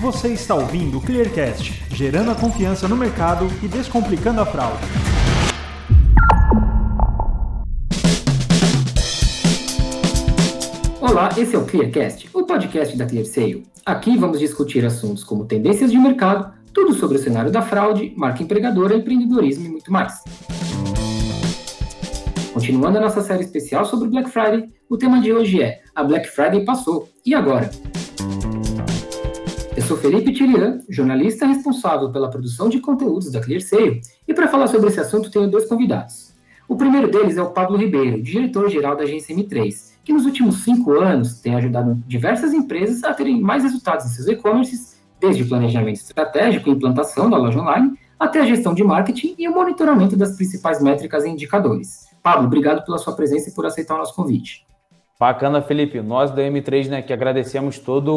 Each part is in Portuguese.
Você está ouvindo o Clearcast, gerando a confiança no mercado e descomplicando a fraude. Olá, esse é o Clearcast, o podcast da ClearSale. Aqui vamos discutir assuntos como tendências de mercado, tudo sobre o cenário da fraude, marca empregadora, empreendedorismo e muito mais. Continuando a nossa série especial sobre Black Friday, o tema de hoje é A Black Friday passou, e agora? Eu sou Felipe Tirian, jornalista responsável pela produção de conteúdos da ClearSale, e para falar sobre esse assunto tenho dois convidados. O primeiro deles é o Pablo Ribeiro, diretor-geral da agência M3, que nos últimos cinco anos tem ajudado diversas empresas a terem mais resultados em seus e-commerces, desde o planejamento estratégico e implantação da loja online, até a gestão de marketing e o monitoramento das principais métricas e indicadores. Pablo, obrigado pela sua presença e por aceitar o nosso convite. Bacana, Felipe. Nós da M3, né, que agradecemos toda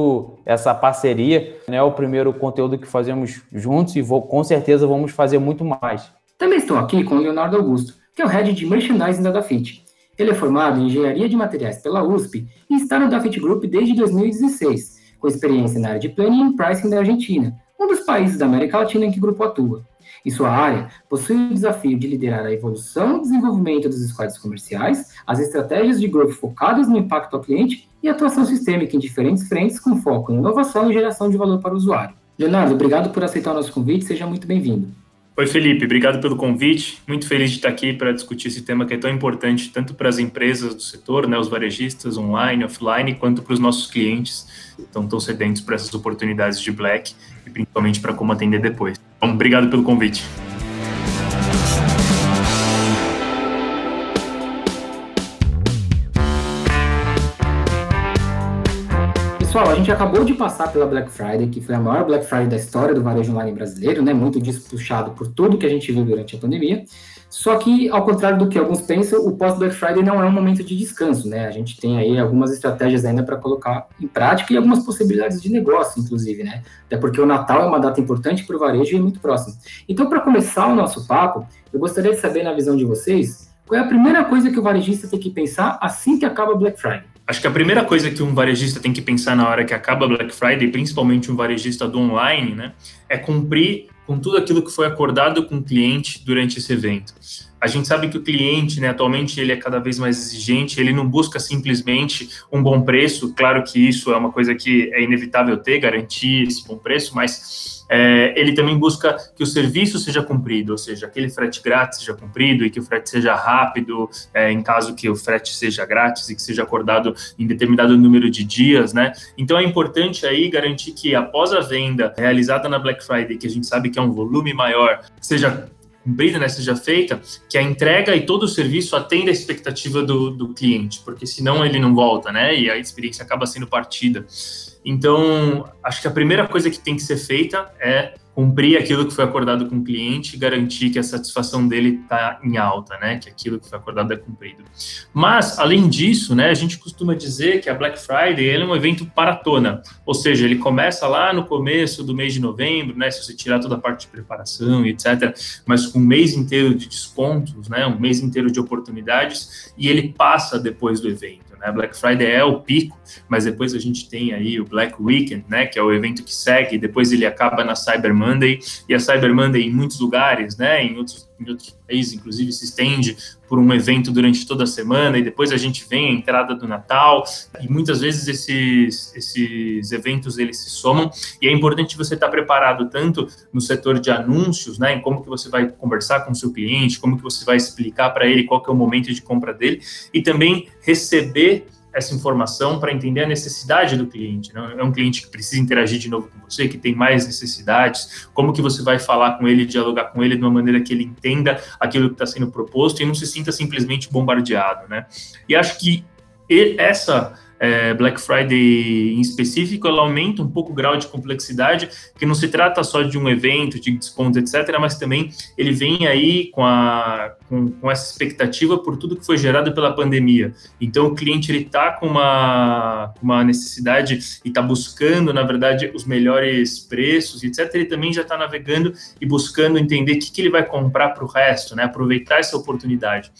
essa parceria. Né, o primeiro conteúdo que fazemos juntos e vou, com certeza vamos fazer muito mais. Também estou aqui com o Leonardo Augusto, que é o head de merchandising da Dafit. Ele é formado em engenharia de materiais pela USP e está no Dafit Group desde 2016, com experiência na área de planning e pricing da Argentina, um dos países da América Latina em que o grupo atua. Em sua área, possui o desafio de liderar a evolução e desenvolvimento dos squads comerciais, as estratégias de growth focadas no impacto ao cliente e atuação sistêmica em diferentes frentes com foco em inovação e geração de valor para o usuário. Leonardo, obrigado por aceitar o nosso convite, seja muito bem-vindo. Oi, Felipe, obrigado pelo convite. Muito feliz de estar aqui para discutir esse tema que é tão importante, tanto para as empresas do setor, né, os varejistas online, offline, quanto para os nossos clientes que estão tão sedentos para essas oportunidades de Black e principalmente para como atender depois. Então, obrigado pelo convite. Pessoal, a gente acabou de passar pela Black Friday, que foi a maior Black Friday da história do varejo online brasileiro, né? Muito disso puxado por tudo que a gente viu durante a pandemia. Só que, ao contrário do que alguns pensam, o pós-Black Friday não é um momento de descanso, né? A gente tem aí algumas estratégias ainda para colocar em prática e algumas possibilidades de negócio, inclusive, né? Até porque o Natal é uma data importante para o varejo e é muito próximo. Então, para começar o nosso papo, eu gostaria de saber, na visão de vocês, qual é a primeira coisa que o varejista tem que pensar assim que acaba Black Friday? Acho que a primeira coisa que um varejista tem que pensar na hora que acaba Black Friday, principalmente um varejista do online, né, é cumprir com tudo aquilo que foi acordado com o cliente durante esse evento. A gente sabe que o cliente, né, atualmente, ele é cada vez mais exigente, ele não busca simplesmente um bom preço, claro que isso é uma coisa que é inevitável ter, garantir esse bom preço, mas é, ele também busca que o serviço seja cumprido, ou seja, aquele frete grátis seja cumprido e que o frete seja rápido, é, em caso que o frete seja grátis e que seja acordado em determinado número de dias, né? Então é importante aí garantir que após a venda realizada na Black Friday, que a gente sabe que é um volume maior, seja cumprida, né, seja feita, que a entrega e todo o serviço atenda a expectativa do, do cliente, porque senão ele não volta, né, e a experiência acaba sendo partida. Então, acho que a primeira coisa que tem que ser feita é cumprir aquilo que foi acordado com o cliente e garantir que a satisfação dele está em alta, né? Que aquilo que foi acordado é cumprido. Mas, além disso, né, a gente costuma dizer que a Black Friday é um evento paratona, ou seja, ele começa lá no começo do mês de novembro, né? Se você tirar toda a parte de preparação e etc., mas com um mês inteiro de descontos, né? Um mês inteiro de oportunidades e ele passa depois do evento. Né? Black Friday é o pico, mas depois a gente tem aí o Black Weekend, né? Que é o evento que segue, depois ele acaba na Cyber Monday, e a Cyber Monday em muitos lugares, né? Em outros, em outros países, inclusive, se estende por um evento durante toda a semana, e depois a gente vem a entrada do Natal, e muitas vezes esses, esses eventos eles se somam, e é importante você estar preparado tanto no setor de anúncios, né? Em como que você vai conversar com o seu cliente, como que você vai explicar para ele qual que é o momento de compra dele, e também receber essa informação para entender a necessidade do cliente. Né? É um cliente que precisa interagir de novo com você, que tem mais necessidades, como que você vai falar com ele, dialogar com ele de uma maneira que ele entenda aquilo que está sendo proposto e não se sinta simplesmente bombardeado. Né? E acho que essa é, Black Friday em específico, ela aumenta um pouco o grau de complexidade, que não se trata só de um evento, de desconto, etc., mas também ele vem aí com, a, com, com essa expectativa por tudo que foi gerado pela pandemia. Então, o cliente está com uma, uma necessidade e está buscando, na verdade, os melhores preços, etc., ele também já está navegando e buscando entender o que, que ele vai comprar para o resto, né? aproveitar essa oportunidade.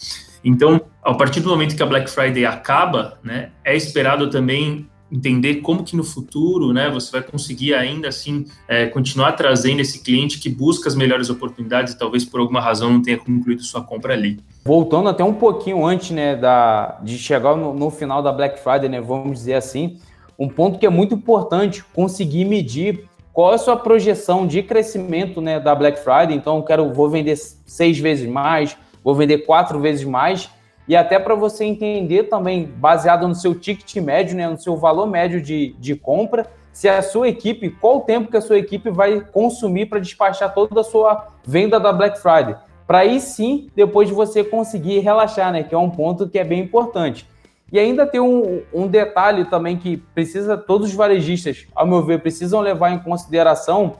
Então, a partir do momento que a Black Friday acaba, né, é esperado também entender como que no futuro, né, você vai conseguir ainda assim é, continuar trazendo esse cliente que busca as melhores oportunidades e talvez por alguma razão não tenha concluído sua compra ali. Voltando até um pouquinho antes, né, da, de chegar no, no final da Black Friday, né, vamos dizer assim, um ponto que é muito importante, conseguir medir qual é a sua projeção de crescimento né, da Black Friday. Então, eu quero, vou vender seis vezes mais, vou vender quatro vezes mais, e até para você entender também, baseado no seu ticket médio, né, no seu valor médio de, de compra, se a sua equipe, qual o tempo que a sua equipe vai consumir para despachar toda a sua venda da Black Friday. Para aí sim, depois de você conseguir relaxar, né? Que é um ponto que é bem importante. E ainda tem um, um detalhe também que precisa, todos os varejistas, ao meu ver, precisam levar em consideração.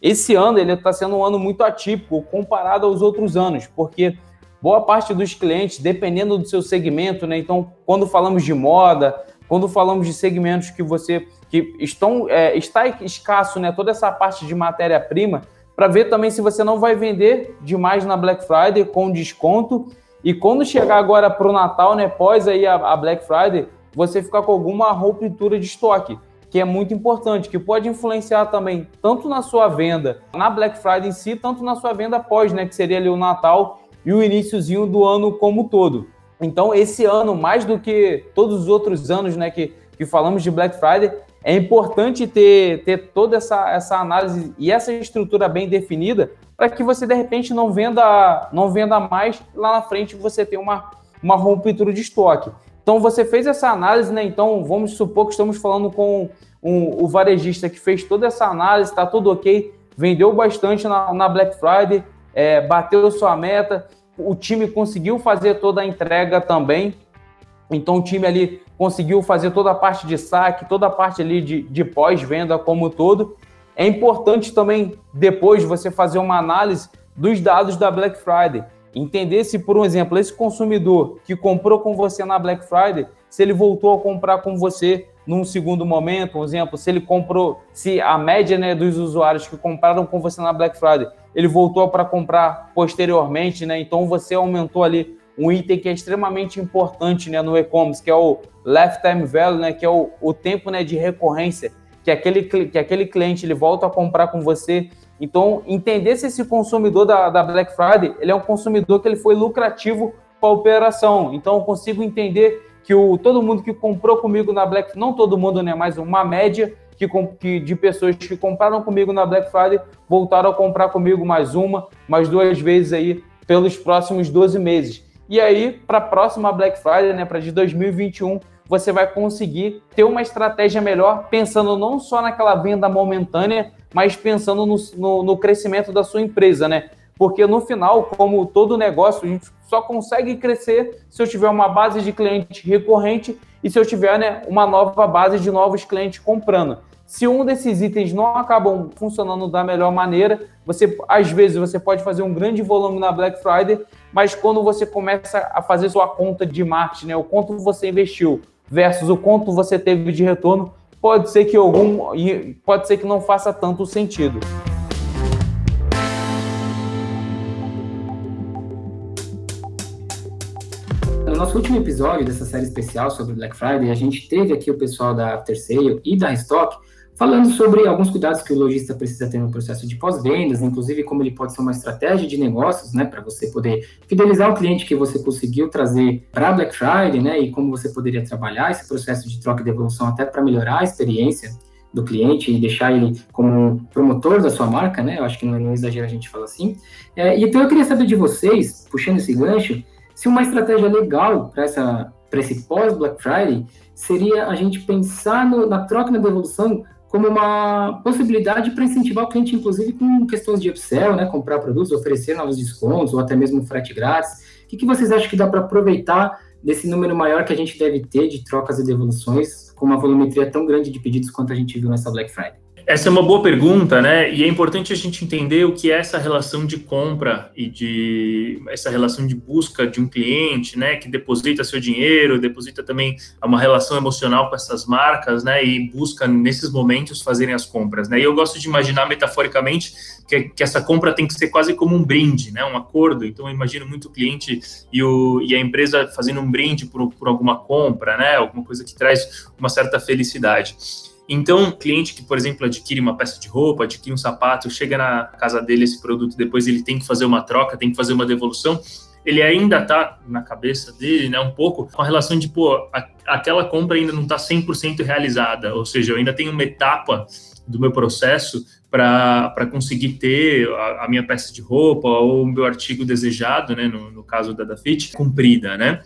Esse ano ele está sendo um ano muito atípico comparado aos outros anos, porque boa parte dos clientes, dependendo do seu segmento, né? Então, quando falamos de moda, quando falamos de segmentos que você que estão é, está escasso, né? Toda essa parte de matéria-prima, para ver também se você não vai vender demais na Black Friday com desconto. E quando chegar agora para o Natal, né? Pós aí a, a Black Friday, você ficar com alguma ruptura de estoque que é muito importante, que pode influenciar também tanto na sua venda na Black Friday em si, tanto na sua venda pós, né, que seria ali o Natal e o iníciozinho do ano como todo. Então, esse ano, mais do que todos os outros anos né, que, que falamos de Black Friday, é importante ter, ter toda essa, essa análise e essa estrutura bem definida para que você, de repente, não venda, não venda mais lá na frente você tem uma, uma ruptura de estoque. Então, você fez essa análise, né? Então, vamos supor que estamos falando com um, o varejista que fez toda essa análise, está tudo ok, vendeu bastante na, na Black Friday, é, bateu sua meta, o time conseguiu fazer toda a entrega também. Então o time ali conseguiu fazer toda a parte de saque, toda a parte ali de, de pós-venda como todo. É importante também depois você fazer uma análise dos dados da Black Friday. Entender se, por um exemplo, esse consumidor que comprou com você na Black Friday, se ele voltou a comprar com você num segundo momento, por exemplo, se ele comprou, se a média né, dos usuários que compraram com você na Black Friday ele voltou para comprar posteriormente, né? Então você aumentou ali um item que é extremamente importante né, no e-commerce, que é o lifetime value, né, que é o, o tempo né, de recorrência, que aquele, que aquele cliente ele volta a comprar com você. Então, entender se esse consumidor da, da Black Friday ele é um consumidor que ele foi lucrativo para a operação. Então, eu consigo entender que o, todo mundo que comprou comigo na Black não todo mundo, né, mas uma média que, que, de pessoas que compraram comigo na Black Friday voltaram a comprar comigo mais uma, mais duas vezes aí pelos próximos 12 meses. E aí, para a próxima Black Friday, né, para de 2021, você vai conseguir ter uma estratégia melhor, pensando não só naquela venda momentânea, mas pensando no, no, no crescimento da sua empresa, né? Porque no final, como todo negócio, a gente só consegue crescer se eu tiver uma base de cliente recorrente e se eu tiver né, uma nova base de novos clientes comprando. Se um desses itens não acabam funcionando da melhor maneira, você às vezes você pode fazer um grande volume na Black Friday, mas quando você começa a fazer sua conta de marketing, né, o quanto você investiu versus o quanto você teve de retorno, pode ser que algum pode ser que não faça tanto sentido. No nosso último episódio dessa série especial sobre Black Friday, a gente teve aqui o pessoal da After Sale e da Restock falando sobre alguns cuidados que o lojista precisa ter no processo de pós-vendas, inclusive como ele pode ser uma estratégia de negócios, né, para você poder fidelizar o cliente que você conseguiu trazer para Black Friday, né, e como você poderia trabalhar esse processo de troca e devolução até para melhorar a experiência do cliente e deixar ele como promotor da sua marca, né, eu acho que não, não exagero a gente falar assim. É, então eu queria saber de vocês, puxando esse gancho, se uma estratégia legal para essa para esse pós-Black Friday seria a gente pensar no, na troca na devolução como uma possibilidade para incentivar o cliente, inclusive com questões de upsell, né, comprar produtos, oferecer novos descontos ou até mesmo frete grátis. O que, que vocês acham que dá para aproveitar desse número maior que a gente deve ter de trocas e devoluções com uma volumetria tão grande de pedidos quanto a gente viu nessa Black Friday? Essa é uma boa pergunta, né? E é importante a gente entender o que é essa relação de compra e de essa relação de busca de um cliente, né? Que deposita seu dinheiro, deposita também uma relação emocional com essas marcas, né? E busca nesses momentos fazerem as compras, né? E eu gosto de imaginar metaforicamente que, que essa compra tem que ser quase como um brinde, né? Um acordo. Então eu imagino muito o cliente e, o, e a empresa fazendo um brinde por, por alguma compra, né? Alguma coisa que traz uma certa felicidade. Então, um cliente que, por exemplo, adquire uma peça de roupa, adquire um sapato, chega na casa dele esse produto, depois ele tem que fazer uma troca, tem que fazer uma devolução, ele ainda está na cabeça dele, né, um pouco com a relação de, pô, a, aquela compra ainda não está 100% realizada, ou seja, eu ainda tenho uma etapa do meu processo para conseguir ter a, a, minha peça de roupa ou o meu artigo desejado, né, no, no caso da Dafit, cumprida, né?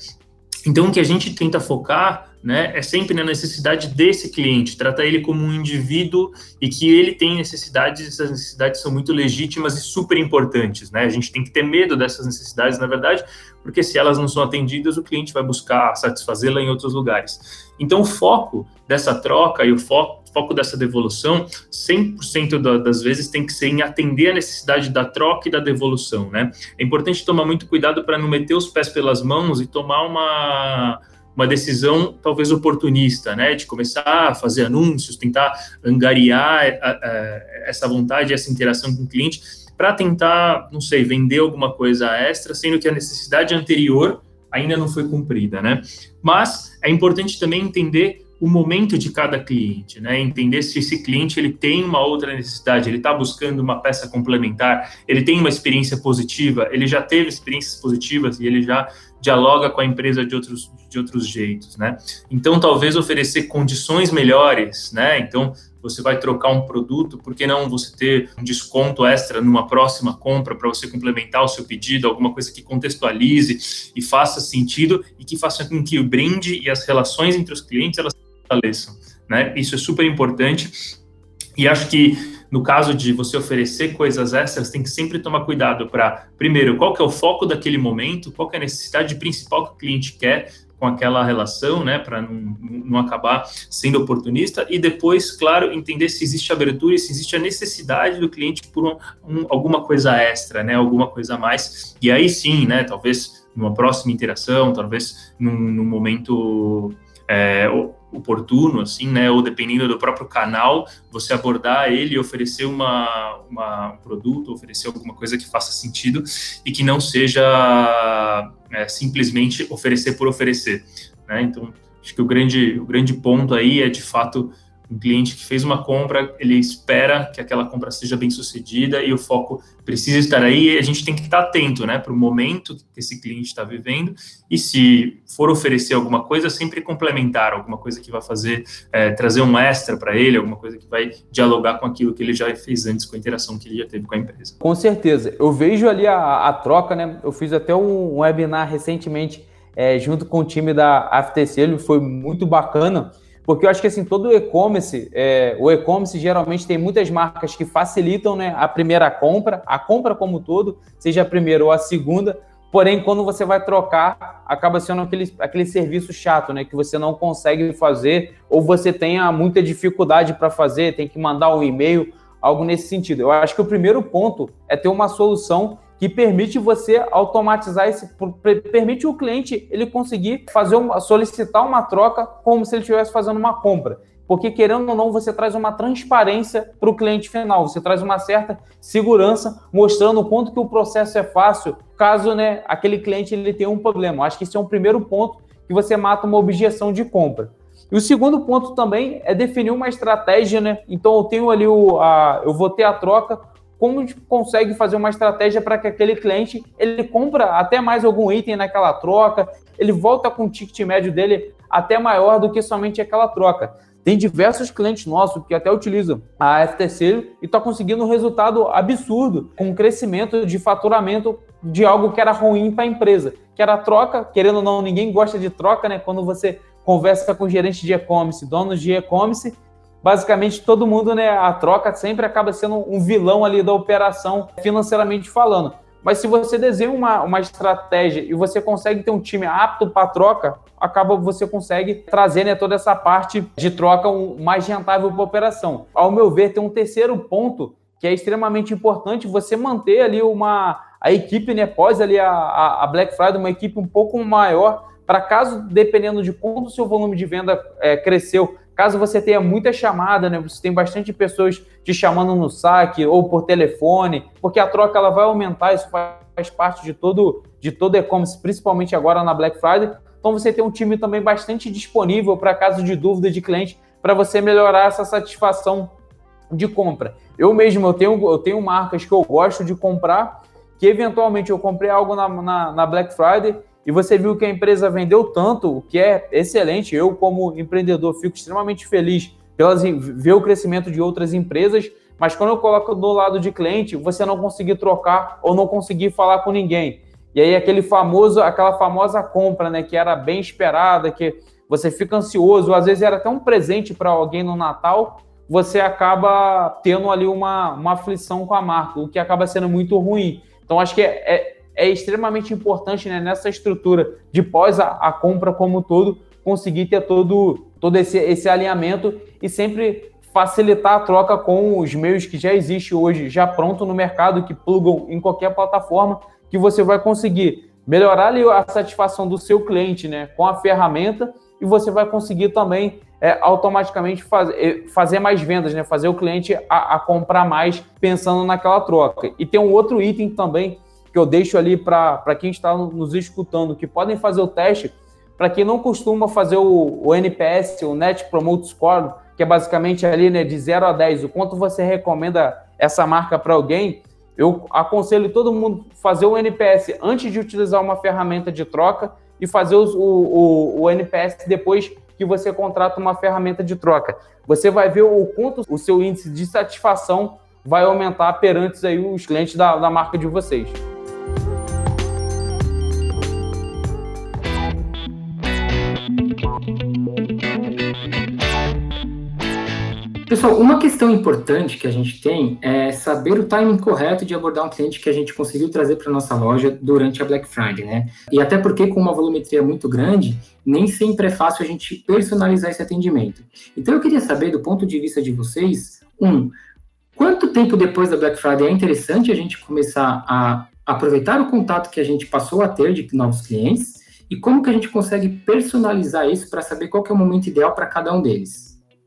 Então, o que a gente tenta focar né, é sempre na necessidade desse cliente, tratar ele como um indivíduo e que ele tem necessidades, essas necessidades são muito legítimas e super importantes. Né? A gente tem que ter medo dessas necessidades, na verdade, porque se elas não são atendidas, o cliente vai buscar satisfazê-la em outros lugares. Então, o foco dessa troca e o foco, foco dessa devolução, 100% das vezes tem que ser em atender a necessidade da troca e da devolução, né? É importante tomar muito cuidado para não meter os pés pelas mãos e tomar uma uma decisão talvez oportunista, né, de começar a fazer anúncios, tentar angariar a, a, essa vontade, essa interação com o cliente, para tentar, não sei, vender alguma coisa extra, sendo que a necessidade anterior ainda não foi cumprida, né? Mas é importante também entender o momento de cada cliente, né? Entender se esse cliente ele tem uma outra necessidade, ele está buscando uma peça complementar, ele tem uma experiência positiva, ele já teve experiências positivas e ele já dialoga com a empresa de outros, de outros jeitos, né? Então, talvez oferecer condições melhores, né? Então, você vai trocar um produto, por que não você ter um desconto extra numa próxima compra para você complementar o seu pedido, alguma coisa que contextualize e faça sentido e que faça com que o brinde e as relações entre os clientes elas fortaleçam, né? Isso é super importante. E acho que no caso de você oferecer coisas extras, tem que sempre tomar cuidado para, primeiro, qual que é o foco daquele momento, qual que é a necessidade principal que o cliente quer com aquela relação, né, para não, não acabar sendo oportunista, e depois, claro, entender se existe abertura e se existe a necessidade do cliente por um, um, alguma coisa extra, né, alguma coisa a mais, e aí sim, né, talvez numa próxima interação, talvez num, num momento é, oportuno, assim, né? Ou dependendo do próprio canal, você abordar ele e oferecer uma, uma, um produto, oferecer alguma coisa que faça sentido e que não seja é, simplesmente oferecer por oferecer, né? Então, acho que o grande, o grande ponto aí é, de fato, um cliente que fez uma compra, ele espera que aquela compra seja bem sucedida e o foco precisa estar aí a gente tem que estar atento né, para o momento que esse cliente está vivendo e se for oferecer alguma coisa, sempre complementar, alguma coisa que vai fazer, é, trazer um extra para ele, alguma coisa que vai dialogar com aquilo que ele já fez antes, com a interação que ele já teve com a empresa. Com certeza. Eu vejo ali a, a troca, né? Eu fiz até um webinar recentemente é, junto com o time da AFTC, ele foi muito bacana, porque eu acho que assim, todo e-commerce, é, o e-commerce geralmente tem muitas marcas que facilitam né, a primeira compra, a compra como todo, seja a primeira ou a segunda, porém, quando você vai trocar, acaba sendo aquele, aquele serviço chato, né? Que você não consegue fazer, ou você tenha muita dificuldade para fazer, tem que mandar um e-mail, algo nesse sentido. Eu acho que o primeiro ponto é ter uma solução que permite você automatizar esse permite o cliente ele conseguir fazer uma, solicitar uma troca como se ele estivesse fazendo uma compra. Porque querendo ou não, você traz uma transparência para o cliente final, você traz uma certa segurança, mostrando o quanto que o processo é fácil, caso né, aquele cliente ele tenha um problema. Acho que esse é um primeiro ponto que você mata uma objeção de compra. E o segundo ponto também é definir uma estratégia, né? Então eu tenho ali o, a, eu vou ter a troca, como a gente consegue fazer uma estratégia para que aquele cliente ele compra até mais algum item naquela troca, ele volta com o ticket médio dele até maior do que somente aquela troca. Tem diversos clientes nossos que até utilizam a FTC e está conseguindo um resultado absurdo, com um crescimento de faturamento de algo que era ruim para a empresa, que era troca, querendo ou não, ninguém gosta de troca, né? Quando você conversa com gerente de e-commerce, donos de e-commerce, basicamente todo mundo, né, a troca sempre acaba sendo um vilão ali da operação financeiramente falando. Mas se você desenha uma, uma estratégia e você consegue ter um time apto para troca, acaba você consegue trazer né, toda essa parte de troca um, mais rentável para a operação. Ao meu ver, tem um terceiro ponto que é extremamente importante você manter ali uma a equipe né, pós ali a, a Black Friday, uma equipe um pouco maior para caso, dependendo de quanto o seu volume de venda é, cresceu, Caso você tenha muita chamada, né, você tem bastante pessoas te chamando no saque ou por telefone, porque a troca ela vai aumentar, isso faz parte de todo de todo e-commerce, principalmente agora na Black Friday. Então você tem um time também bastante disponível para caso de dúvida de cliente, para você melhorar essa satisfação de compra. Eu mesmo eu tenho, eu tenho marcas que eu gosto de comprar, que eventualmente eu comprei algo na, na, na Black Friday e você viu que a empresa vendeu tanto, o que é excelente. Eu, como empreendedor, fico extremamente feliz pelas ver o crescimento de outras empresas, mas quando eu coloco do lado de cliente, você não conseguir trocar ou não conseguir falar com ninguém. E aí aquele famoso, aquela famosa compra, né, que era bem esperada, que você fica ansioso, às vezes era até um presente para alguém no Natal, você acaba tendo ali uma, uma aflição com a marca, o que acaba sendo muito ruim. Então acho que é, é é extremamente importante né, nessa estrutura de pós a, a, compra como todo, conseguir ter todo, todo esse, esse alinhamento e sempre facilitar a troca com os meios que já existem hoje, já pronto no mercado, que plugam em qualquer plataforma, que você vai conseguir melhorar a satisfação do seu cliente né, com a ferramenta e você vai conseguir também é, automaticamente faz, é, fazer mais vendas, né, fazer o cliente a, a comprar mais pensando naquela troca. E tem um outro item também que eu deixo ali para quem está nos escutando, que podem fazer o teste. Para quem não costuma fazer o, o, NPS, o Net Promote Score, que é basicamente ali né, de 0 a 10, o quanto você recomenda essa marca para alguém, eu aconselho todo mundo fazer o NPS antes de utilizar uma ferramenta de troca e fazer o, o, o NPS depois que você contrata uma ferramenta de troca. Você vai ver o quanto o seu índice de satisfação vai aumentar perante aí os clientes da, da marca de vocês. Pessoal, uma questão importante que a gente tem é saber o timing correto de abordar um cliente que a gente conseguiu trazer para nossa loja durante a Black Friday, né? E até porque com uma volumetria muito grande, nem sempre é fácil a gente personalizar esse atendimento. Então eu queria saber do ponto de vista de vocês, um, quanto tempo depois da Black Friday é interessante a gente começar a aproveitar o contato que a gente passou a ter de novos clientes e como que a gente consegue personalizar isso para saber qual é o momento ideal para cada um deles?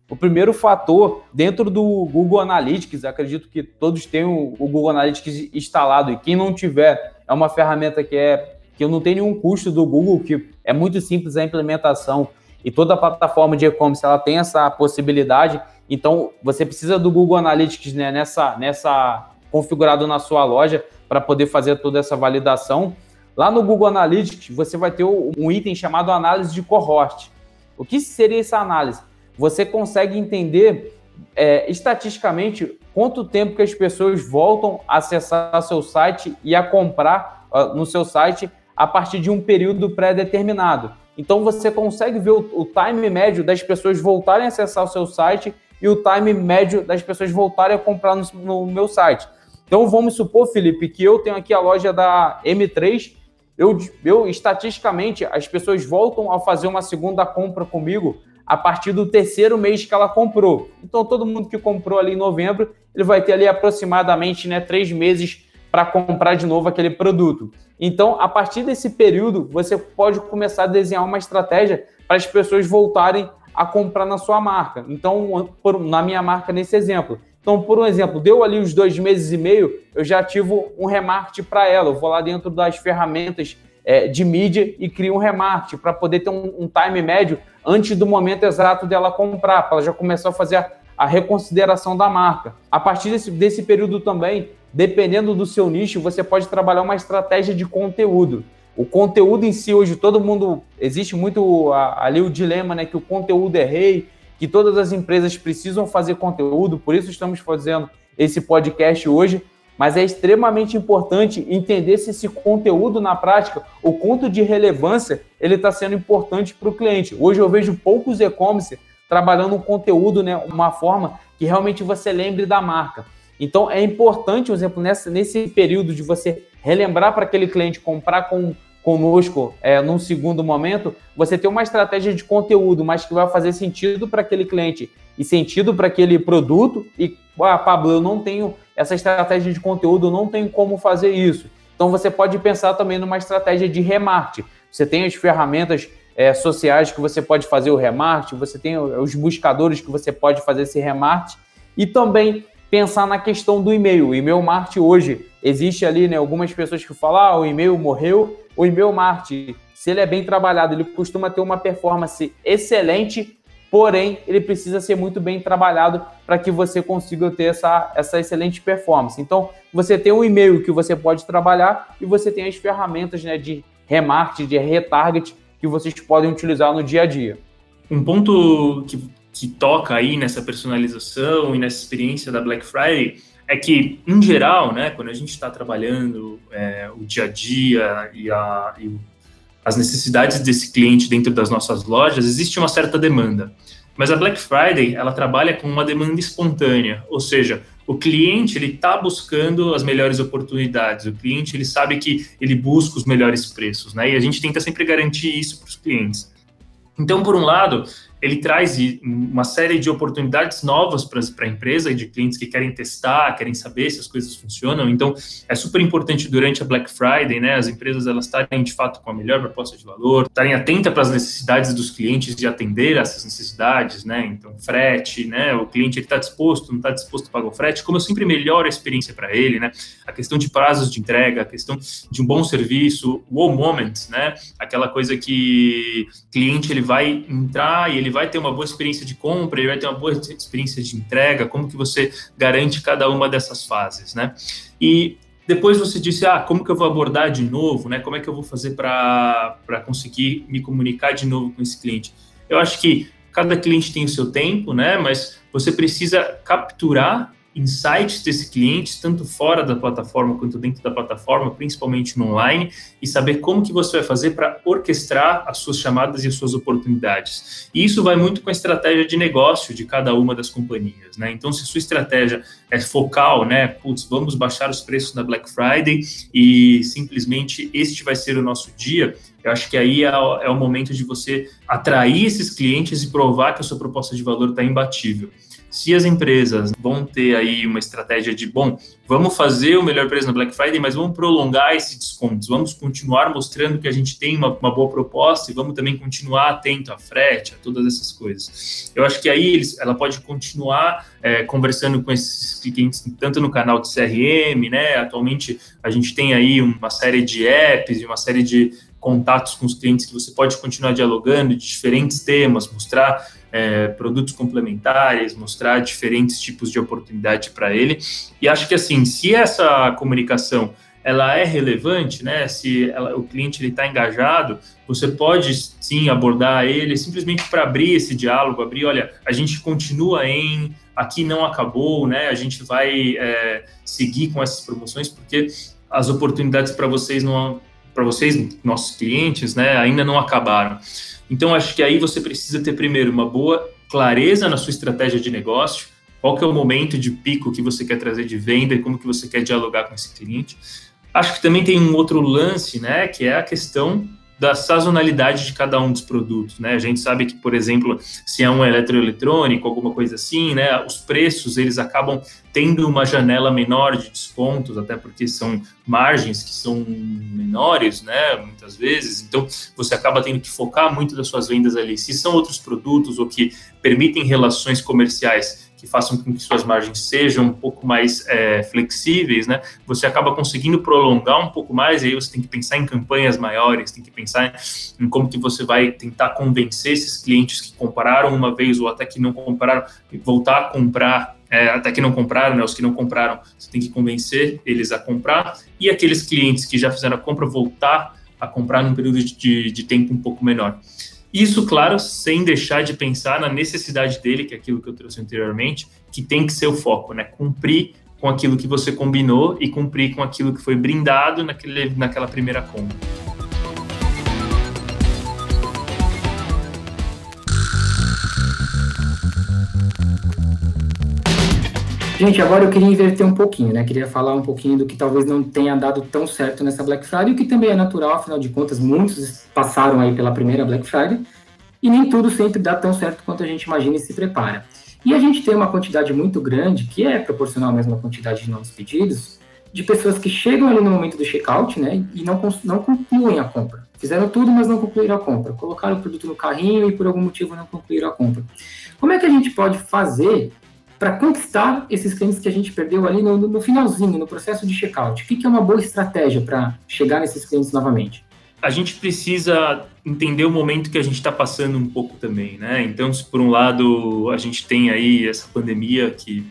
O primeiro fator, dentro do Google Analytics, acredito que todos têm o Google Analytics instalado, e quem não tiver, é uma ferramenta que é que não tem nenhum custo do Google, que é muito simples a implementação, e toda plataforma de e-commerce ela tem essa possibilidade. Então, você precisa do Google Analytics né, nessa, nessa configurado na sua loja para poder fazer toda essa validação. Lá no Google Analytics, você vai ter um item chamado análise de cohort. O que seria essa análise? Você consegue entender é, estatisticamente quanto tempo que as pessoas voltam a acessar seu site e a comprar uh, no seu site a partir de um período pré-determinado. Então você consegue ver o, o, time médio das pessoas voltarem a acessar o seu site e o time médio das pessoas voltarem a comprar no, no meu site. Então vamos supor, Felipe, que eu tenho aqui a loja da M3. Eu, eu estatisticamente as pessoas voltam a fazer uma segunda compra comigo a partir do terceiro mês que ela comprou. Então, todo mundo que comprou ali em novembro, ele vai ter ali aproximadamente né, três meses para comprar de novo aquele produto. Então, a partir desse período, você pode começar a desenhar uma estratégia para as pessoas voltarem a comprar na sua marca. Então, por, na minha marca, nesse exemplo. Então, por um exemplo, deu ali os dois meses e meio, eu já ativo um remarketing para ela. Eu vou lá dentro das ferramentas é, de mídia e crio um remarketing para poder ter um, um time médio antes do momento exato dela comprar, para ela já começar a fazer a, a reconsideração da marca. A partir desse, desse período também, dependendo do seu nicho, você pode trabalhar uma estratégia de conteúdo. O conteúdo em si, hoje, todo mundo. Existe muito ali o dilema, né? Que o conteúdo é rei, que todas as empresas precisam fazer conteúdo, por isso estamos fazendo esse podcast hoje mas é extremamente importante entender se esse conteúdo na prática, o quanto de relevância ele está sendo importante para o cliente. Hoje eu vejo poucos e-commerce trabalhando um conteúdo, né, uma forma que realmente você lembre da marca. Então é importante, por exemplo, nessa, nesse período de você relembrar para aquele cliente comprar com conosco é, num segundo momento, você tem uma estratégia de conteúdo, mas que vai fazer sentido para aquele cliente e sentido para aquele produto. E, ah, Pablo, eu não tenho essa estratégia de conteúdo, não tenho como fazer isso. Então você pode pensar também numa estratégia de remarketing. Você tem as ferramentas é, sociais que você pode fazer o remarketing, você tem os buscadores que você pode fazer esse remarketing e também pensar na questão do e-mail. O e-mail marketing hoje existe ali, né, algumas pessoas que falam, ah, o e-mail morreu. O e-mail marketing, se ele é bem trabalhado, ele costuma ter uma performance excelente, porém, ele precisa ser muito bem trabalhado para que você consiga ter essa, essa excelente performance. Então, você tem um e-mail que você pode trabalhar e você tem as ferramentas né, de remarketing, de retarget que vocês podem utilizar no dia a dia. Um ponto que que toca aí nessa personalização e nessa experiência da Black Friday é que, em geral, né, quando a gente está trabalhando é, o dia a dia e, a, e as necessidades desse cliente dentro das nossas lojas, existe uma certa demanda. Mas a Black Friday, ela trabalha com uma demanda espontânea, ou seja, o cliente ele está buscando as melhores oportunidades, o cliente ele sabe que ele busca os melhores preços, né? E a gente tenta sempre garantir isso para os clientes. Então, por um lado, ele traz uma série de oportunidades novas para a empresa e de clientes que querem testar, querem saber se as coisas funcionam. Então, é super importante durante a Black Friday, né, as empresas elas estarem de fato com a melhor proposta de valor, estarem atentas para as necessidades dos clientes de atender essas necessidades, né? Então, frete, né? O cliente está disposto, não está disposto a pagar o frete, como eu sempre melhoro a experiência para ele, né? A questão de prazos de entrega, a questão de um bom serviço, o moment, né? Aquela coisa que cliente ele vai entrar e ele ele vai ter uma boa experiência de compra, ele vai ter uma boa experiência de entrega, como que você garante cada uma dessas fases, né? E depois você disse, ah, como que eu vou abordar de novo, né? Como é que eu vou fazer para conseguir me comunicar de novo com esse cliente? Eu acho que cada cliente tem o seu tempo, né? Mas você precisa capturar insights desse cliente, tanto fora da plataforma quanto dentro da plataforma, principalmente no online, e saber como que você vai fazer para orquestrar as suas chamadas e as suas oportunidades. E isso vai muito com a estratégia de negócio de cada uma das companhias, né? Então, se sua estratégia é focal, né? Putz, vamos baixar os preços na Black Friday e simplesmente este vai ser o nosso dia, eu acho que aí é, é o momento de você atrair esses clientes e provar que a sua proposta de valor está imbatível se as empresas vão ter aí uma estratégia de, bom, vamos fazer o melhor preço na Black Friday, mas vamos prolongar esses descontos, vamos continuar mostrando que a gente tem uma, uma boa proposta e vamos também continuar atento à frete, a todas essas coisas. Eu acho que aí eles, ela pode continuar é, conversando com esses clientes, tanto no canal de CRM, né? Atualmente a gente tem aí uma série de apps e uma série de contatos com os clientes que você pode continuar dialogando de diferentes temas, mostrar é, produtos complementares, mostrar diferentes tipos de oportunidade para ele. E acho que assim, se essa comunicação ela é relevante, né? Se ela, o cliente ele está engajado, você pode sim abordar ele simplesmente para abrir esse diálogo, abrir, olha, a gente continua em, aqui não acabou, né? A gente vai é, seguir com essas promoções porque as oportunidades para vocês não, para vocês, nossos clientes, né? Ainda não acabaram. Então, acho que aí você precisa ter primeiro uma boa clareza na sua estratégia de negócio, qual que é o momento de pico que você quer trazer de venda e como que você quer dialogar com esse cliente. Acho que também tem um outro lance, né, que é a questão da sazonalidade de cada um dos produtos, né? A gente sabe que, por exemplo, se é um eletroeletrônico, alguma coisa assim, né, os preços eles acabam tendo uma janela menor de descontos, até porque são margens que são menores, né, muitas vezes. Então, você acaba tendo que focar muito das suas vendas ali. Se são outros produtos ou que permitem relações comerciais que façam com que suas margens sejam um pouco mais é, flexíveis, né? Você acaba conseguindo prolongar um pouco mais, e aí você tem que pensar em campanhas maiores, tem que pensar em como que você vai tentar convencer esses clientes que compraram uma vez ou até que não compraram, voltar a comprar é, até que não compraram, né, os que não compraram, você tem que convencer eles a comprar, e aqueles clientes que já fizeram a compra voltar a comprar num período de, de tempo um pouco menor. Isso, claro, sem deixar de pensar na necessidade dele, que é aquilo que eu trouxe anteriormente, que tem que ser o foco, né? Cumprir com aquilo que você combinou e cumprir com aquilo que foi brindado naquele, naquela primeira compra. Gente, agora eu queria inverter um pouquinho, né? Queria falar um pouquinho do que talvez não tenha dado tão certo nessa Black Friday, o que também é natural, afinal de contas, muitos passaram aí pela primeira Black Friday, e nem tudo sempre dá tão certo quanto a gente imagina e se prepara. E a gente tem uma quantidade muito grande, que é proporcional à mesma quantidade de novos pedidos, de pessoas que chegam ali no momento do checkout, né, e não, não concluem a compra. Fizeram tudo, mas não concluíram a compra. Colocaram o produto no carrinho e por algum motivo não concluíram a compra. Como é que a gente pode fazer para conquistar esses clientes que a gente perdeu ali no, no finalzinho, no processo de checkout? O que, que é uma boa estratégia para chegar nesses clientes novamente? a gente precisa entender o momento que a gente está passando um pouco também, né? Então, se por um lado a gente tem aí essa pandemia que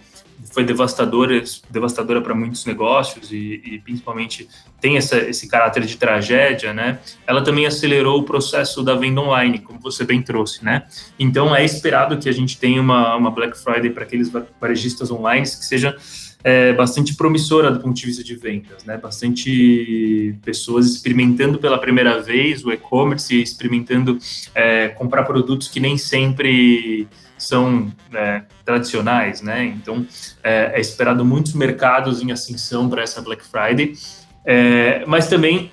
foi devastadora, devastadora para muitos negócios e, e, principalmente tem essa, esse caráter de tragédia, né? Ela também acelerou o processo da venda online, como você bem trouxe, né? Então é esperado que a gente tenha uma, uma Black Friday para aqueles varejistas online que seja é, bastante promissora do ponto de vista de vendas, né? Bastante pessoas experimentando pela primeira vez o e-commerce experimentando é, comprar produtos que nem sempre são é, tradicionais, né? Então é, é, esperado muitos mercados em ascensão para essa Black Friday, é, mas também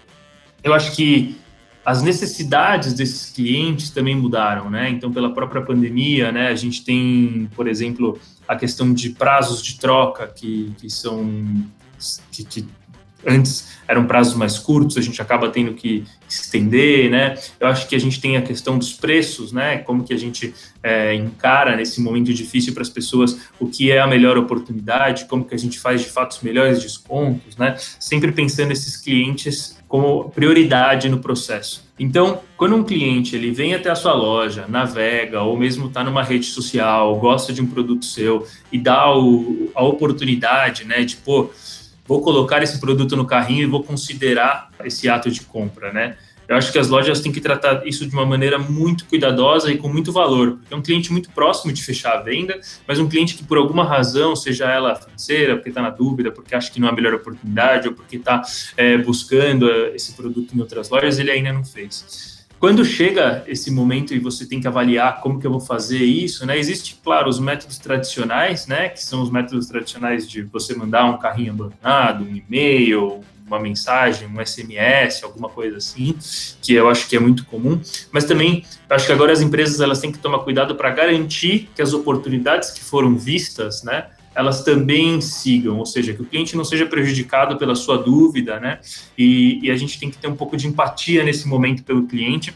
eu acho que as necessidades desses clientes também mudaram, né? Então, pela própria pandemia, né, a gente tem, por exemplo, a questão de prazos de troca que, que são que, que antes eram prazos mais curtos, a gente acaba tendo que estender, né? Eu acho que a gente tem a questão dos preços, né? Como que a gente é, encara nesse momento difícil para as pessoas o que é a melhor oportunidade, como que a gente faz de fato os melhores descontos, né? Sempre pensando esses clientes como prioridade no processo. Então, quando um cliente ele vem até a sua loja, navega ou mesmo está numa rede social, gosta de um produto seu e dá o, a oportunidade, né, de pô, vou colocar esse produto no carrinho e vou considerar esse ato de compra, né? Eu acho que as lojas têm que tratar isso de uma maneira muito cuidadosa e com muito valor, é um cliente muito próximo de fechar a venda, mas um cliente que por alguma razão, seja ela financeira, porque está na dúvida, porque acha que não é a melhor oportunidade, ou porque está é, buscando é, esse produto em outras lojas, ele ainda não fez. Quando chega esse momento e você tem que avaliar como que eu vou fazer isso, né? Existe, claro, os métodos tradicionais, né? Que são os métodos tradicionais de você mandar um carrinho abandonado, um e-mail, uma mensagem, um SMS, alguma coisa assim, que eu acho que é muito comum. Mas também acho que agora as empresas elas têm que tomar cuidado para garantir que as oportunidades que foram vistas, né? Elas também sigam, ou seja, que o cliente não seja prejudicado pela sua dúvida, né? E, e a gente tem que ter um pouco de empatia nesse momento pelo cliente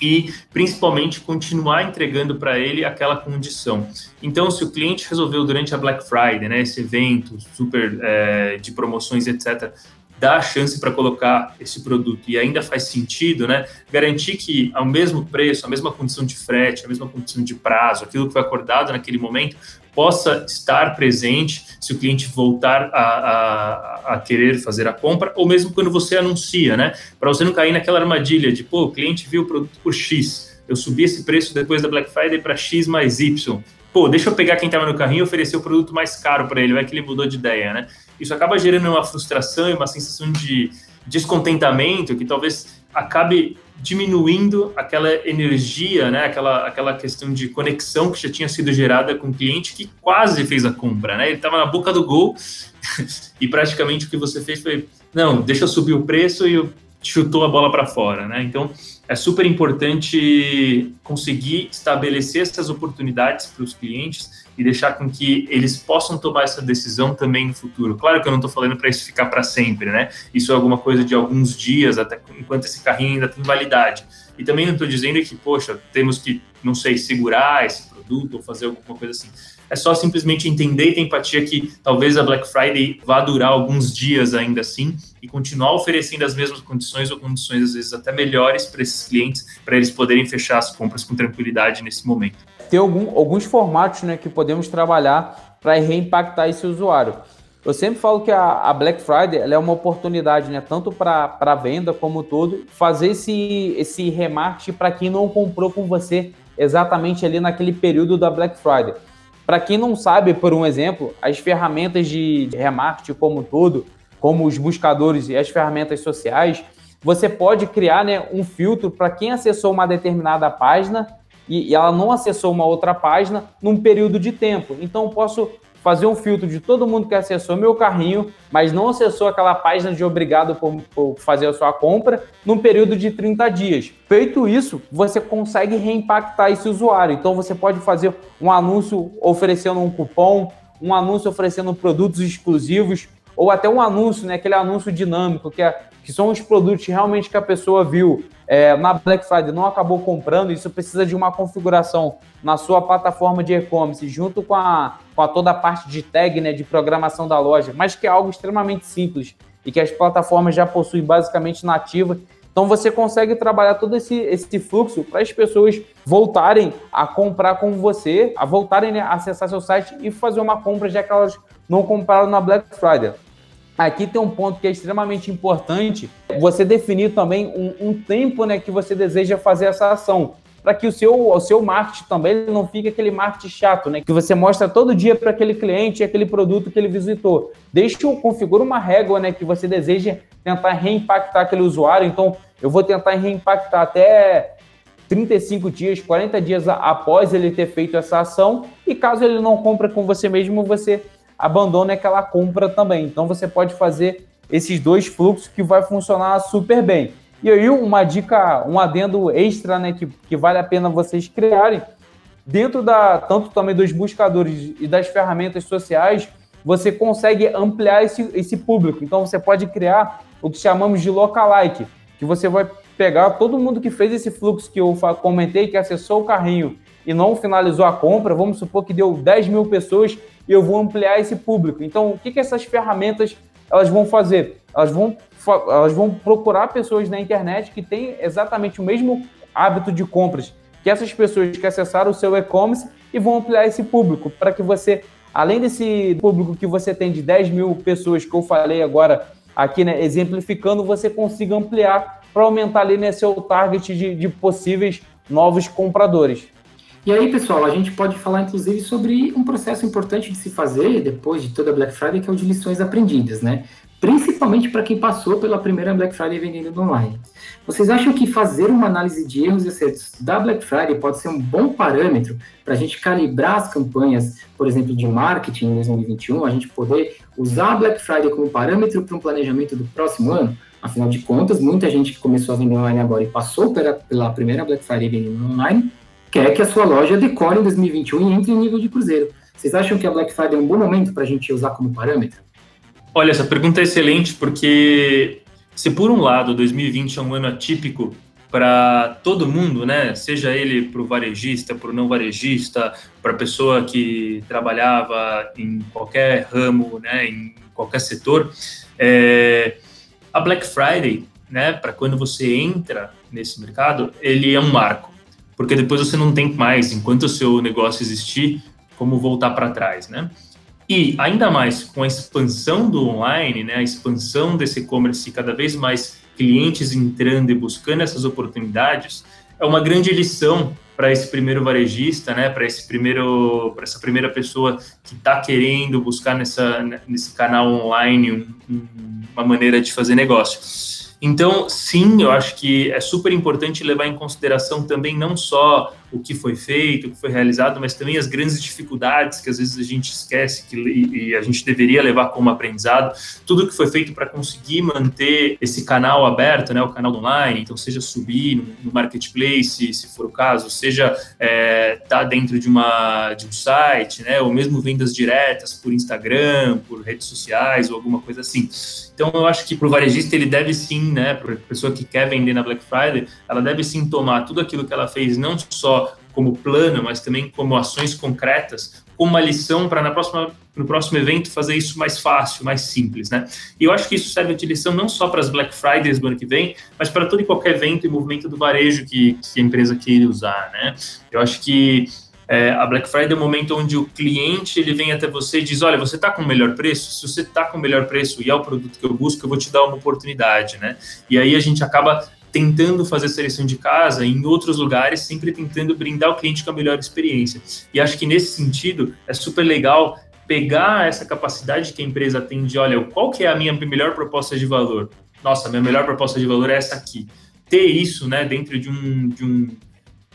e principalmente continuar entregando para ele aquela condição. Então, se o cliente resolveu durante a Black Friday, né, esse evento super é, de promoções, etc., dá a chance para colocar esse produto e ainda faz sentido, né? Garantir que ao mesmo preço, a mesma condição de frete, a mesma condição de prazo, aquilo que foi acordado naquele momento, possa estar presente se o cliente voltar a, a, a querer fazer a compra, ou mesmo quando você anuncia, né? Para você não cair naquela armadilha de, pô, o cliente viu o produto por X, eu subi esse preço depois da Black Friday para X mais Y. Pô, deixa eu pegar quem estava no carrinho e oferecer o produto mais caro para ele, vai que ele mudou de ideia, né? Isso acaba gerando uma frustração e uma sensação de descontentamento que talvez acabe diminuindo aquela energia, né, aquela, aquela questão de conexão que já tinha sido gerada com o cliente que quase fez a compra, né? Ele estava na boca do gol e praticamente o que você fez foi, não, deixa eu subir o preço e chutou a bola para fora, né? Então, é super importante conseguir estabelecer essas oportunidades para os clientes e deixar com que eles possam tomar essa decisão também no futuro. Claro que eu não estou falando para isso ficar para sempre, né? Isso é alguma coisa de alguns dias, até enquanto esse carrinho ainda tem validade. E também não estou dizendo que, poxa, temos que, não sei, segurar esse produto ou fazer alguma coisa assim. É só simplesmente entender e ter empatia que talvez a Black Friday vá durar alguns dias ainda assim e continuar oferecendo as mesmas condições ou condições às vezes até melhores para esses clientes, para eles poderem fechar as compras com tranquilidade nesse momento ter algum, alguns formatos né, que podemos trabalhar para reimpactar esse usuário. Eu sempre falo que a, a Black Friday é uma oportunidade, né, tanto para venda como todo, fazer esse, esse remarketing para quem não comprou com você exatamente ali naquele período da Black Friday. Para quem não sabe, por um exemplo, as ferramentas de remarketing como todo, como os buscadores e as ferramentas sociais, você pode criar né, um filtro para quem acessou uma determinada página e, e ela não acessou uma outra página num período de tempo. Então, eu posso fazer um filtro de todo mundo que acessou meu carrinho, mas não acessou aquela página de obrigado por, por, fazer a sua compra, num período de 30 dias. Feito isso, você consegue reimpactar esse usuário. Então você pode fazer um anúncio oferecendo um cupom, um anúncio oferecendo produtos exclusivos, ou até um anúncio, né, aquele anúncio dinâmico, que, é, que são os produtos realmente que a pessoa viu. É, na Black Friday não acabou comprando, isso precisa de uma configuração na sua plataforma de e-commerce, junto com a, com a toda a parte de tag, né, de programação da loja, mas que é algo extremamente simples e que as plataformas já possuem basicamente nativa. Então você consegue trabalhar todo esse, esse fluxo para as pessoas voltarem a comprar com você, a voltarem né, a acessar seu site e fazer uma compra já que elas não compraram na Black Friday. Aqui tem um ponto que é extremamente importante, você definir também um, um tempo né, que você deseja fazer essa ação para que o seu, o seu marketing também não fique aquele marketing chato, né? Que você mostra todo dia para aquele cliente aquele produto que ele visitou. Deixa, configura uma régua, né? Que você deseja tentar reimpactar aquele usuário. Então, eu vou tentar reimpactar até 35 dias, 40 dias após ele ter feito essa ação. E caso ele não compre com você mesmo, você abandona aquela compra também. Então, você pode fazer esses dois fluxos que vai funcionar super bem. E aí, uma dica, um adendo extra, né, que, que vale a pena vocês criarem, dentro da tanto também dos buscadores e das ferramentas sociais, você consegue ampliar esse, esse público. Então, você pode criar o que chamamos de lookalike, que você vai pegar todo mundo que fez esse fluxo que eu comentei, que acessou o carrinho e não finalizou a compra, vamos supor que deu 10 mil pessoas e eu vou ampliar esse público. Então, o que, que essas ferramentas elas vão fazer? Elas vão elas vão procurar pessoas na internet que têm exatamente o mesmo hábito de compras que essas pessoas que acessaram o seu e-commerce e vão ampliar esse público para que você, além desse público que você tem de 10 mil pessoas que eu falei agora aqui, né, exemplificando, você consiga ampliar para aumentar ali né, seu target de, de possíveis novos compradores. E aí, pessoal, a gente pode falar inclusive sobre um processo importante de se fazer depois de toda a Black Friday, que é o de lições aprendidas, né? principalmente para quem passou pela primeira Black Friday vendendo online. Vocês acham que fazer uma análise de erros e acertos da Black Friday pode ser um bom parâmetro para a gente calibrar as campanhas, por exemplo, de marketing em 2021, a gente poder usar a Black Friday como parâmetro para um planejamento do próximo ano? Afinal de contas, muita gente que começou a vender online agora e passou pela, pela primeira Black Friday vendendo online quer que a sua loja decore em 2021 e entre em nível de cruzeiro. Vocês acham que a Black Friday é um bom momento para a gente usar como parâmetro? Olha, essa pergunta é excelente porque se por um lado 2020 é um ano atípico para todo mundo, né? Seja ele para o varejista, para o não varejista, para a pessoa que trabalhava em qualquer ramo, né? Em qualquer setor, é... a Black Friday, né? Para quando você entra nesse mercado, ele é um marco, porque depois você não tem mais, enquanto o seu negócio existir, como voltar para trás, né? E ainda mais com a expansão do online, né, a expansão desse e-commerce, cada vez mais clientes entrando e buscando essas oportunidades, é uma grande lição para esse primeiro varejista, né, para esse primeiro, para essa primeira pessoa que está querendo buscar nessa, nesse canal online um, uma maneira de fazer negócio. Então, sim, eu acho que é super importante levar em consideração também não só o que foi feito, o que foi realizado, mas também as grandes dificuldades que às vezes a gente esquece que, e, a gente deveria levar como aprendizado, tudo que foi feito para conseguir manter esse canal aberto, né, o canal online, então seja subir no, no marketplace, se for o caso, seja estar é, tá dentro de, uma, de um site, né, ou mesmo vendas diretas por Instagram, por redes sociais ou alguma coisa assim. Então, eu acho que para o varejista ele deve sim, né, para a pessoa que quer vender na Black Friday, ela deve sim tomar tudo aquilo que ela fez, não só como plano, mas também como ações concretas, como uma lição para na próxima no próximo evento fazer isso mais fácil, mais simples, né? E eu acho que isso serve de lição não só para as Black Fridays do ano que vem, mas para todo e qualquer evento e movimento do varejo que, que a empresa queira usar, né? Eu acho que é, a Black Friday é o momento onde o cliente ele vem até você e diz, olha, você está com o melhor preço? Se você está com o melhor preço e é o produto que eu busco, eu vou te dar uma oportunidade, né? E aí a gente acaba tentando fazer seleção de casa em outros lugares, sempre tentando brindar o cliente com a melhor experiência. E acho que nesse sentido é super legal pegar essa capacidade que a empresa tem de, olha, qual que é a minha melhor proposta de valor? Nossa, minha melhor proposta de valor é essa aqui. Ter isso, né, dentro de um, de um,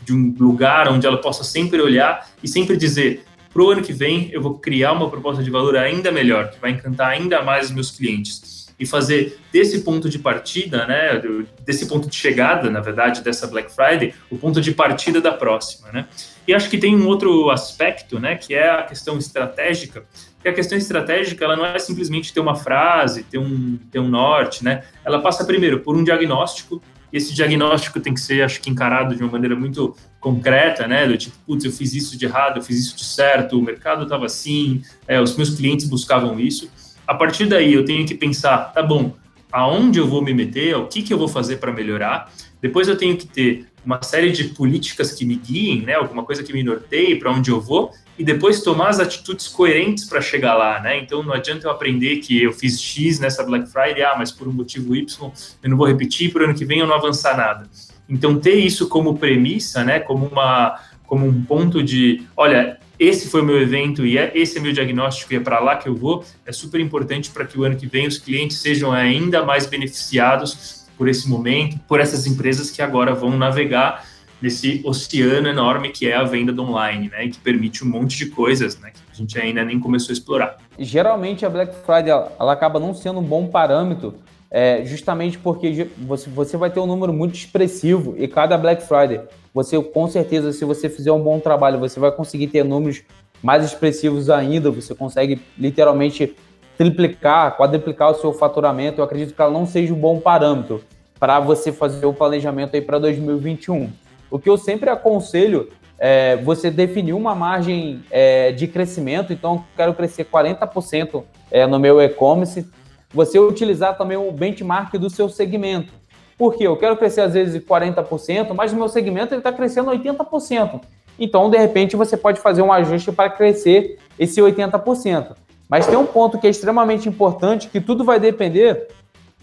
de um lugar onde ela possa sempre olhar e sempre dizer, para o ano que vem eu vou criar uma proposta de valor ainda melhor, que vai encantar ainda mais os meus clientes. E fazer desse ponto de partida, né, desse ponto de chegada, na verdade, dessa Black Friday, o ponto de partida da próxima, né? E acho que tem um outro aspecto, né, que é a questão estratégica, que a questão estratégica, ela não é simplesmente ter uma frase, ter um, ter um norte, né? Ela passa primeiro por um diagnóstico, e esse diagnóstico tem que ser, acho que, encarado de uma maneira muito concreta, né? Do tipo, putz, eu fiz isso de errado, eu fiz isso de certo, o mercado estava assim, é, os meus clientes buscavam isso. A partir daí, eu tenho que pensar, tá bom, aonde eu vou me meter, o que, que eu vou fazer para melhorar. Depois eu tenho que ter uma série de políticas que me guiem, né? Alguma coisa que me norteie para onde eu vou e depois tomar as atitudes coerentes para chegar lá, né? Então não adianta eu aprender que eu fiz X nessa Black Friday, ah, mas por um motivo Y eu não vou repetir, por ano que vem eu não avançar nada. Então ter isso como premissa, né? Como uma como um ponto de, olha, esse foi o meu evento e é, esse é meu diagnóstico e é para lá que eu vou, é super importante para que o ano que vem os clientes sejam ainda mais beneficiados por esse momento, por essas empresas que agora vão navegar nesse oceano enorme que é a venda do online, né, que permite um monte de coisas, né, que a gente ainda nem começou a explorar. Geralmente a Black Friday ela acaba não sendo um bom parâmetro, é, justamente porque você, você vai ter um número muito expressivo e cada Black Friday, você com certeza, se você fizer um bom trabalho, você vai conseguir ter números mais expressivos ainda, você consegue literalmente triplicar, quadriplicar o seu faturamento. Eu acredito que ela não seja um bom parâmetro para você fazer o planejamento aí para 2021. O que eu sempre aconselho é você definir uma margem é, de crescimento. Então, quero crescer 40% é, no meu e-commerce. Você utilizar também o benchmark do seu segmento. Porque eu quero crescer às vezes 40%, mas o meu segmento está crescendo 80%. Então, de repente, você pode fazer um ajuste para crescer esse 80%. Mas tem um ponto que é extremamente importante, que tudo vai depender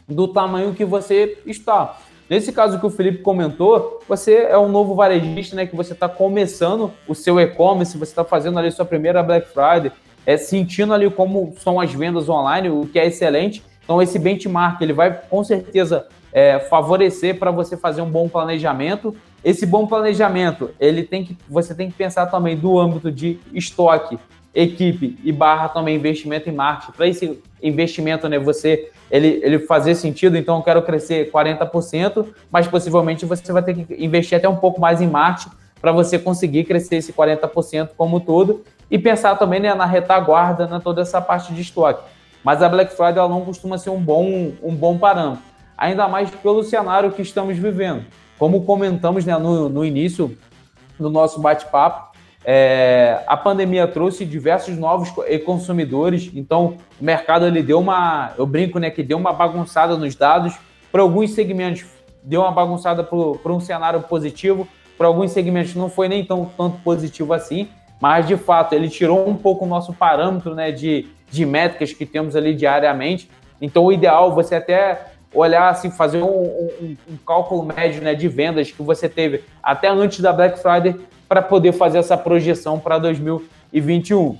do tamanho que você está. Nesse caso que o Felipe comentou, você é um novo varejista, né? Que você está começando o seu e-commerce, você está fazendo ali sua primeira Black Friday, é sentindo ali como são as vendas online, o que é excelente. Então esse benchmark ele vai com certeza é, favorecer para você fazer um bom planejamento. Esse bom planejamento ele tem que você tem que pensar também do âmbito de estoque, equipe e barra também investimento em marketing. Para esse investimento, né, você ele, ele fazer sentido, então eu quero crescer 40%, mas possivelmente você vai ter que investir até um pouco mais em marketing para você conseguir crescer esse 40% como todo e pensar também né, na retaguarda, na toda essa parte de estoque. Mas a Black Friday ela não costuma ser um bom, um bom parâmetro, ainda mais pelo cenário que estamos vivendo. Como comentamos né, no, no início do nosso bate-papo, é, a pandemia trouxe diversos novos consumidores, então o mercado ele deu uma, eu brinco, né, que deu uma bagunçada nos dados. Para alguns segmentos deu uma bagunçada para um cenário positivo, para alguns segmentos não foi nem tão tanto positivo assim, mas de fato ele tirou um pouco o nosso parâmetro, né, de, de métricas que temos ali diariamente. Então o ideal você até olhar assim, fazer um, um, um cálculo médio, né, de vendas que você teve até antes da Black Friday para poder fazer essa projeção para 2021.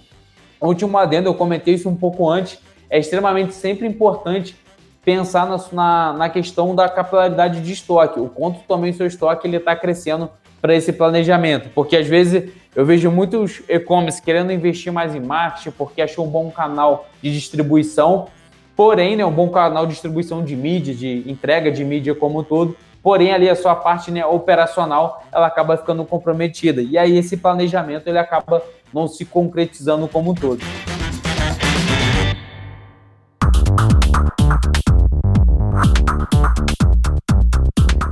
Último adendo, eu comentei isso um pouco antes, é extremamente sempre importante pensar na, na, na questão da capilaridade de estoque, o quanto também seu estoque ele está crescendo para esse planejamento, porque às vezes eu vejo muitos e-commerce querendo investir mais em marketing porque achou um bom canal de distribuição, porém, né, um bom canal de distribuição de mídia, de entrega de mídia como um todo, porém ali a sua parte né, operacional ela acaba ficando comprometida. E aí esse planejamento ele acaba não se concretizando como um todo.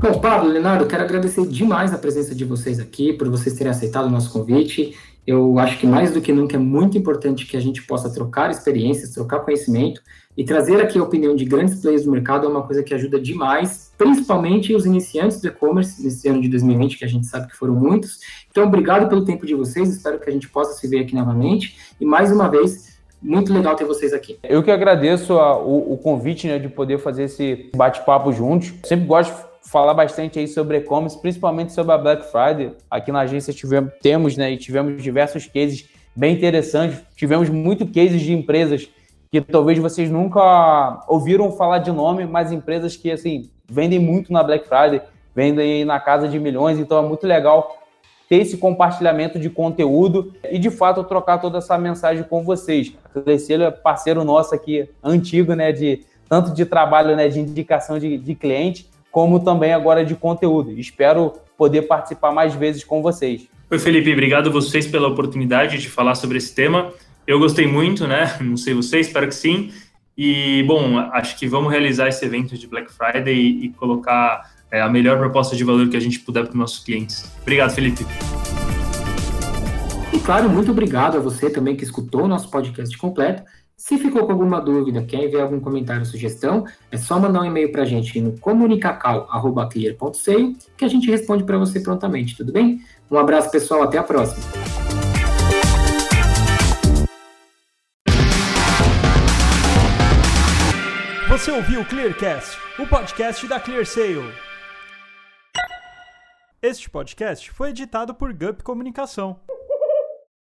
Bom, Pablo, Leonardo, quero agradecer demais a presença de vocês aqui, por vocês terem aceitado o nosso convite. Eu acho que mais do que nunca é muito importante que a gente possa trocar experiências, trocar conhecimento e trazer aqui a opinião de grandes players do mercado é uma coisa que ajuda demais, principalmente os iniciantes do e-commerce nesse ano de 2020, que a gente sabe que foram muitos. Então, obrigado pelo tempo de vocês, espero que a gente possa se ver aqui novamente. E mais uma vez, muito legal ter vocês aqui. Eu que agradeço a, o, o, convite né, de poder fazer esse bate-papo juntos. Sempre gosto falar bastante aí sobre e-commerce, principalmente sobre a Black Friday. Aqui na agência tivemos, temos né, e tivemos diversos cases bem interessantes. Tivemos muito cases de empresas que talvez vocês nunca ouviram falar de nome, mas empresas que assim vendem muito na Black Friday, vendem na casa de milhões, então é muito legal ter esse compartilhamento de conteúdo e, de fato, trocar toda essa mensagem com vocês. A é parceiro nosso aqui, antigo, né, de tanto de trabalho, né, de indicação de, de cliente, como também agora de conteúdo. Espero poder participar mais vezes com vocês. Oi, Felipe, obrigado vocês pela oportunidade de falar sobre esse tema. Eu gostei muito, né? Não sei vocês, espero que sim. E, bom, acho que vamos realizar esse evento de Black Friday e, e colocar é, a melhor proposta de valor que a gente puder para os nossos clientes. Obrigado, Felipe. E claro, muito obrigado a você também que escutou o nosso podcast completo. Se ficou com alguma dúvida, quer enviar algum comentário ou sugestão, é só mandar um e-mail para a gente no comunicacal.clear.seio que a gente responde para você prontamente, tudo bem? Um abraço, pessoal, até a próxima. Você ouviu o Clearcast, o podcast da ClearSale. Este podcast foi editado por Gup Comunicação.